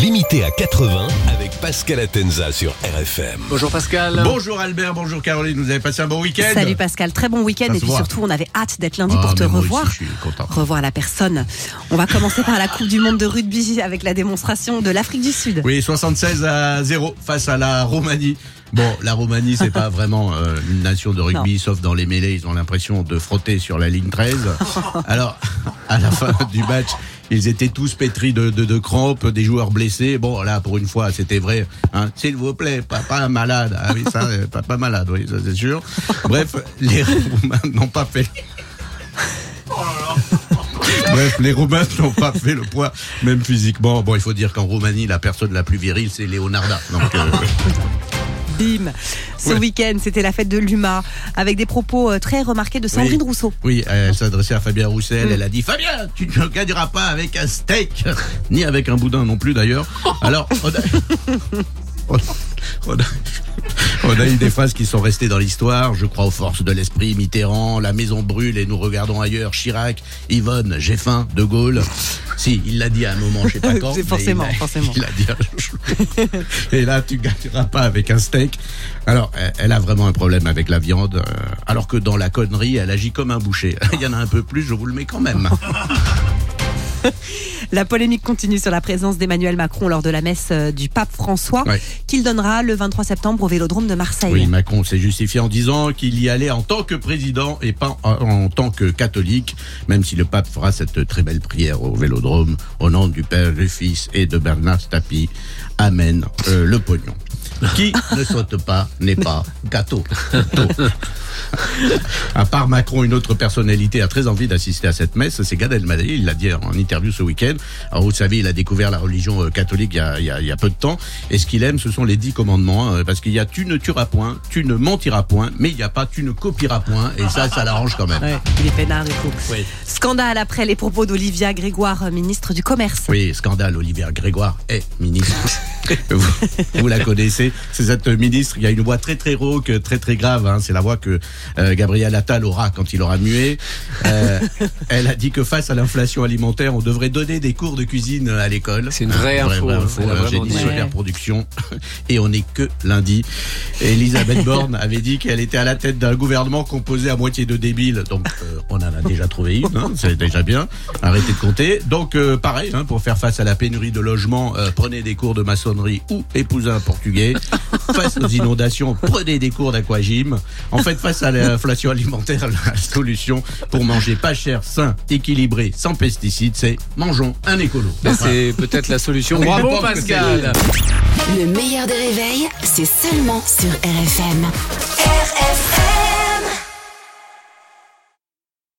Limité à 80 avec Pascal Atenza sur RFM. Bonjour Pascal. Bonjour Albert, bonjour Caroline, vous avez passé un bon week-end Salut Pascal, très bon week-end et puis voit. surtout on avait hâte d'être lundi Ah, pour te aussi, revoir. je suis content. Revoir la personne. On va commencer par la Coupe du Monde de rugby avec la démonstration de l'Afrique du Sud. Oui, 76 à 0 face à la Roumanie. Bon, la Roumanie, c'est pas vraiment euh, une nation de rugby, sauf dans les mêlées, ils ont l'impression de frotter sur la ligne 13. Alors, à la fin du match, ils étaient tous pétris de, de, de crampes, des joueurs blessés. Bon, là, pour une fois, c'était vrai. Hein. S'il vous plaît, papa malade. Ah oui, ça, euh, papa malade, oui, ça c'est sûr. Bref, les Roumains n'ont pas fait... Bref, les Roumains n'ont pas fait le poids, même physiquement. Bon, il faut dire qu'en Roumanie, la personne la plus virile, c'est Leonarda. Donc, euh, Bim. Ce Ouais. week-end, c'était la fête de l'UMA avec des propos euh, très remarqués de Sandrine Oui. Rousseau. oui, elle s'adressait à Fabien Roussel. Mm. Elle a dit Fabien, tu ne gagneras pas avec un steak, ni avec un boudin non plus d'ailleurs. Alors, on a, on a- on a- eu des phrases qui sont restées dans l'histoire. Je crois aux forces de l'esprit. Mitterrand, la maison brûle et nous regardons ailleurs. Chirac, Yvonne, j'ai faim, De Gaulle. Si, il l'a dit à un moment, je sais pas quand. Forcément, il a- forcément. Il a dit un jour. Et là, tu gagneras pas avec un steak. Alors, elle- elle a vraiment un problème avec la viande, euh, alors que dans la connerie, elle agit comme un boucher. Il y en a un peu plus, je vous le mets quand même. La polémique continue sur la présence d'Emmanuel Macron lors de la messe euh, du pape François Ouais. qu'il donnera le 23 septembre au Vélodrome de Marseille. Oui, Macron s'est justifié en disant qu'il y allait en tant que président et pas en, en tant que catholique, même si le pape fera cette très belle prière au Vélodrome au nom du Père, du Fils et de Bernard Tapie. Amen, euh, le pognon. Qui ne saute pas n'est pas gâteau. À part Macron, une autre personnalité a très envie d'assister à cette messe, c'est Gad Elmaleh. Il l'a dit en interview ce week-end. Alors vous savez, il a découvert la religion euh, catholique il y a, il y a- il y a peu de temps. Et ce qu'il aime, ce sont les dix commandements, hein, parce qu'il y a tu ne tueras point, tu ne mentiras point, mais il n'y a pas tu ne copieras point. Et ça, ça l'arrange quand même. Ouais, il est peinard du coup. Oui. Scandale après les propos d'Olivia Grégoire, ministre du Commerce. Oui, scandale, Olivier Grégoire est ministre. vous, vous la connaissez, c'est cette ministre, il y a une voix très très rauque, très très grave, hein, c'est la voix que euh, Gabriel Attal aura quand il aura mué. Euh, elle a dit que face à l'inflation alimentaire, on devrait donner des cours de cuisine à l'école. C'est une vraie info, vraiment dit dit. Super Ouais. Production et on n'est que lundi. Elisabeth Borne avait dit qu'elle était à la tête d'un gouvernement composé à moitié de débiles, donc euh, on en a déjà trouvé une, hein, c'est déjà bien. Arrêtez de compter. Donc euh, pareil, hein, pour faire face à la pénurie de logements, euh, prenez des cours de maçonnerie ou épousez un portugais. Face aux inondations, prenez des cours d'aquagym. En fait, face à l'inflation alimentaire, la solution pour manger pas cher, sain, équilibré, sans pesticides, c'est mangeons un écolo. Ben, c'est peut-être la solution. Bravo Pascal. Le meilleur des réveils, c'est seulement sur RFM. RFM